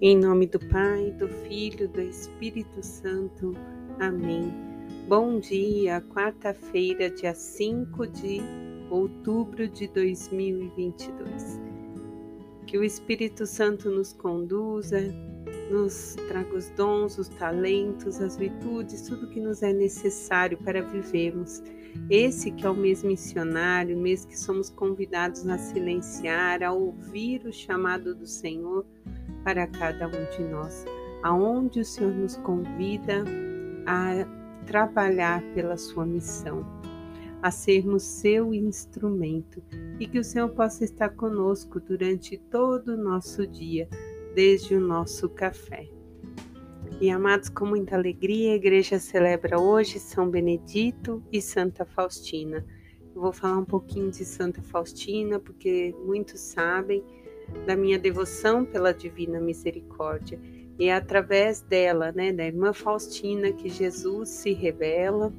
Em nome do Pai, do Filho, do Espírito Santo. Amém. Bom dia, quarta-feira, dia 5 de outubro de 2022. Que o Espírito Santo nos conduza, nos traga os dons, os talentos, as virtudes, tudo que nos é necessário para vivermos. Esse que é o mês missionário, mês que somos convidados a silenciar, a ouvir o chamado do Senhor para cada um de nós, aonde o Senhor nos convida a trabalhar pela sua missão, a sermos seu instrumento e que o Senhor possa estar conosco durante todo o nosso dia, desde o nosso café. E amados, com muita alegria, a igreja celebra hoje São Benedito e Santa Faustina. Eu vou falar um pouquinho de Santa Faustina, porque muitos sabem da minha devoção pela divina misericórdia. E é através dela, né, da irmã Faustina, que Jesus se revela,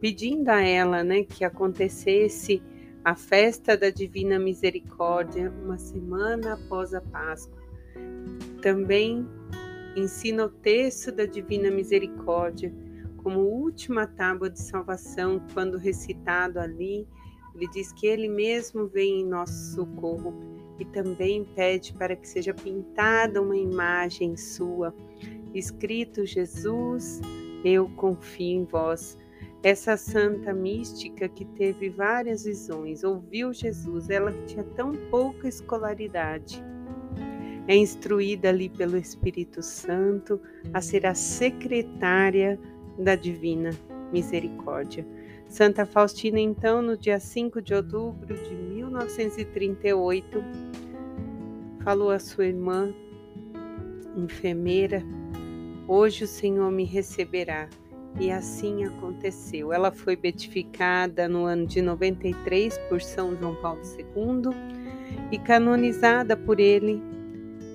pedindo a ela, né, que acontecesse a festa da divina misericórdia uma semana após a Páscoa. Também ensina o texto da divina misericórdia como última tábua de salvação, quando recitado ali, ele diz que ele mesmo vem em nosso socorro e também pede para que seja pintada uma imagem sua, escrito Jesus, eu confio em vós. Essa santa mística que teve várias visões, ouviu Jesus, ela que tinha tão pouca escolaridade, é instruída ali pelo Espírito Santo a ser a secretária da divina misericórdia. Santa Faustina, então, no dia 5 de outubro de 1938, falou à sua irmã, enfermeira: Hoje o Senhor me receberá. E assim aconteceu. Ela foi beatificada no ano de 93 por São João Paulo II e canonizada por ele,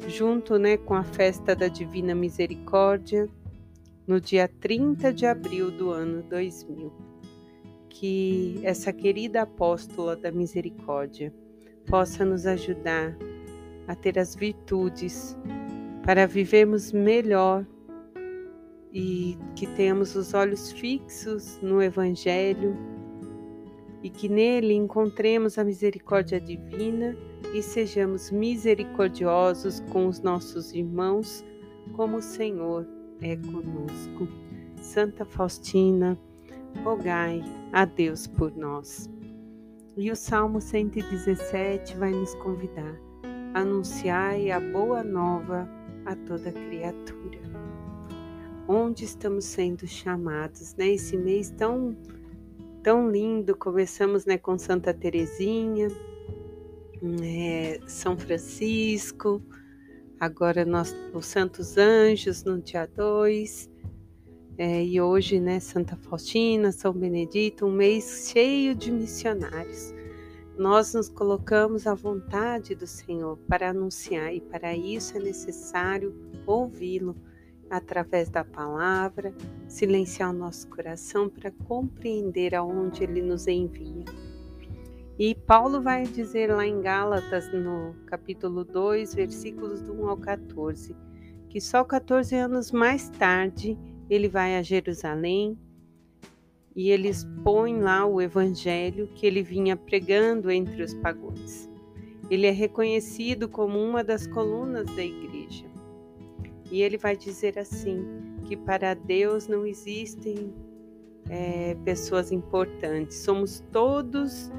junto né, com a festa da Divina Misericórdia, no dia 30 de abril do ano 2000 que essa querida apóstola da misericórdia possa nos ajudar a ter as virtudes para vivermos melhor e que tenhamos os olhos fixos no Evangelho e que nele encontremos a misericórdia divina e sejamos misericordiosos com os nossos irmãos, como o Senhor é conosco. Santa Faustina, rogai a Deus por nós. E o Salmo 117 vai nos convidar: anunciai a boa nova a toda criatura. Onde estamos sendo chamados, né? Esse mês tão tão lindo, começamos né, com Santa Teresinha, é, São Francisco, agora nós, os Santos Anjos no dia 2, é, e hoje, né, Santa Faustina, São Benedito, um mês cheio de missionários. Nós nos colocamos à vontade do Senhor para anunciar, e para isso é necessário ouvi-lo através da palavra, silenciar o nosso coração para compreender aonde ele nos envia. E Paulo vai dizer lá em Gálatas, no capítulo 2, versículos do 1 ao 14, que só 14 anos mais tarde ele vai a Jerusalém e ele expõe lá o evangelho que ele vinha pregando entre os pagões. Ele é reconhecido como uma das colunas da igreja. E ele vai dizer assim: que para Deus não existem é, pessoas importantes, somos todos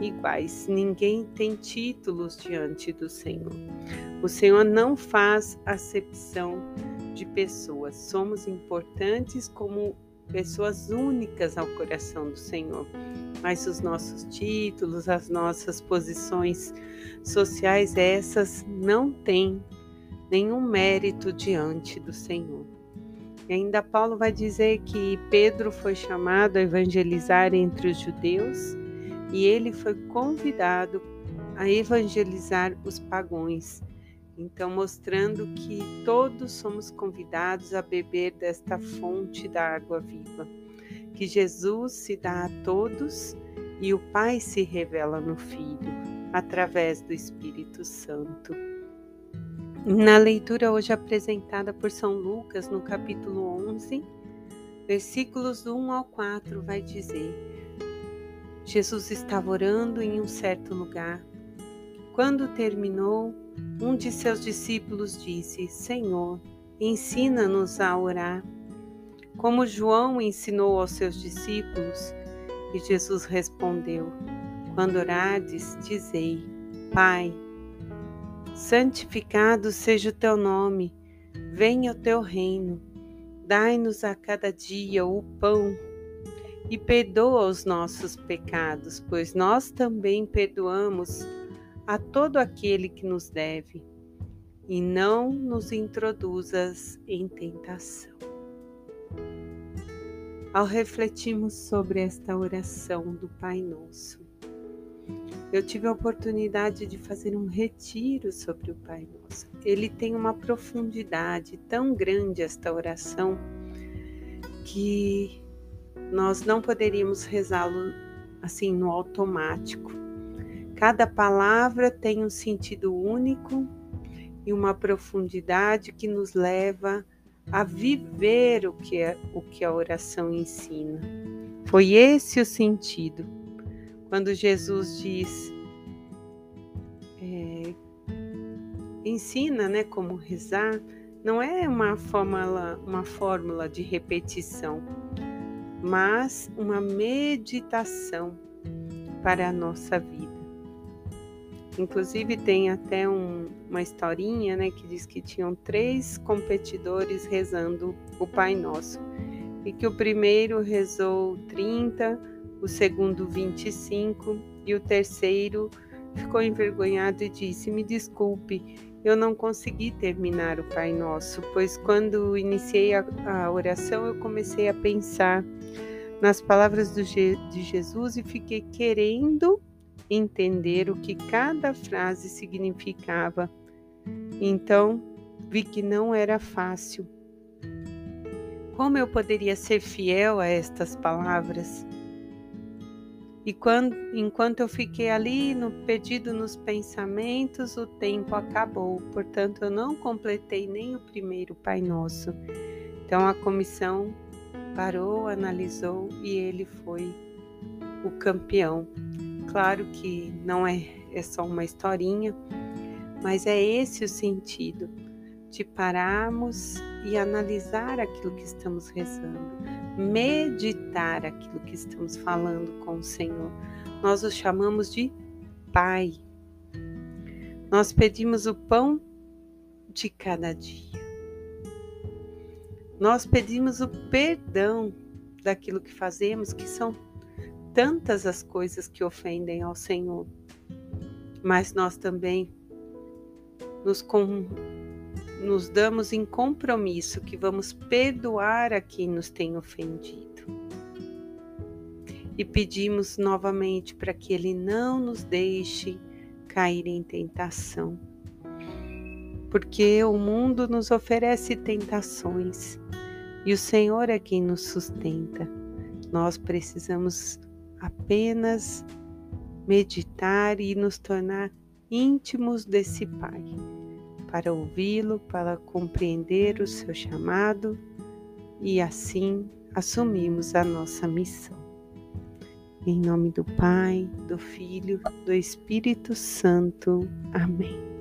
iguais, ninguém tem títulos diante do Senhor. O Senhor não faz acepção de pessoas. Somos importantes como pessoas únicas ao coração do Senhor. Mas os nossos títulos, as nossas posições sociais, essas não têm nenhum mérito diante do Senhor. E ainda Paulo vai dizer que Pedro foi chamado a evangelizar entre os judeus e ele foi convidado a evangelizar os pagões então, mostrando que todos somos convidados a beber desta fonte da água viva, que Jesus se dá a todos e o Pai se revela no Filho, através do Espírito Santo. Na leitura hoje apresentada por São Lucas, no capítulo 11, versículos do 1 ao 4, vai dizer: Jesus estava orando em um certo lugar. Quando terminou, um de seus discípulos disse: Senhor, ensina-nos a orar, como João ensinou aos seus discípulos. E Jesus respondeu: Quando orardes, dizei: Pai, santificado seja o teu nome, venha o teu reino. Dai-nos a cada dia o pão e perdoa os nossos pecados, pois nós também perdoamos a todo aquele que nos deve, e não nos introduzas em tentação. Ao refletirmos sobre esta oração do Pai Nosso, eu tive a oportunidade de fazer um retiro sobre o Pai Nosso. Ele tem uma profundidade tão grande, esta oração, que nós não poderíamos rezá-lo assim no automático. Cada palavra tem um sentido único e uma profundidade que nos leva a viver o que, é, o que a oração ensina. Foi esse o sentido quando Jesus diz, é, ensina né, como rezar, não é uma fórmula, uma fórmula de repetição, mas uma meditação para a nossa vida. Inclusive tem até um, uma historinha né, que diz que tinham três competidores rezando o Pai Nosso. E que o primeiro rezou 30, o segundo 25 e o terceiro ficou envergonhado e disse: Me desculpe, eu não consegui terminar o Pai Nosso, pois quando iniciei a, a oração eu comecei a pensar nas palavras de Jesus e fiquei querendo entender o que cada frase significava. Então vi que não era fácil. Como eu poderia ser fiel a estas palavras? E quando, enquanto eu fiquei ali no, perdido nos pensamentos, o tempo acabou. Portanto, eu não completei nem o primeiro Pai Nosso. Então a comissão parou, analisou e ele foi o campeão. Claro que não é, é só uma historinha, mas é esse o sentido de pararmos e analisar aquilo que estamos rezando, meditar aquilo que estamos falando com o Senhor. Nós o chamamos de Pai. Nós pedimos o pão de cada dia. Nós pedimos o perdão daquilo que fazemos, que são tantas as coisas que ofendem ao Senhor. Mas nós também nos com nos damos em compromisso que vamos perdoar a quem nos tem ofendido. E pedimos novamente para que Ele não nos deixe cair em tentação. Porque o mundo nos oferece tentações e o Senhor é quem nos sustenta. Nós precisamos apenas meditar e nos tornar íntimos desse Pai para ouvi-lo, para compreender o seu chamado e assim assumimos a nossa missão. Em nome do Pai, do Filho, do Espírito Santo. Amém.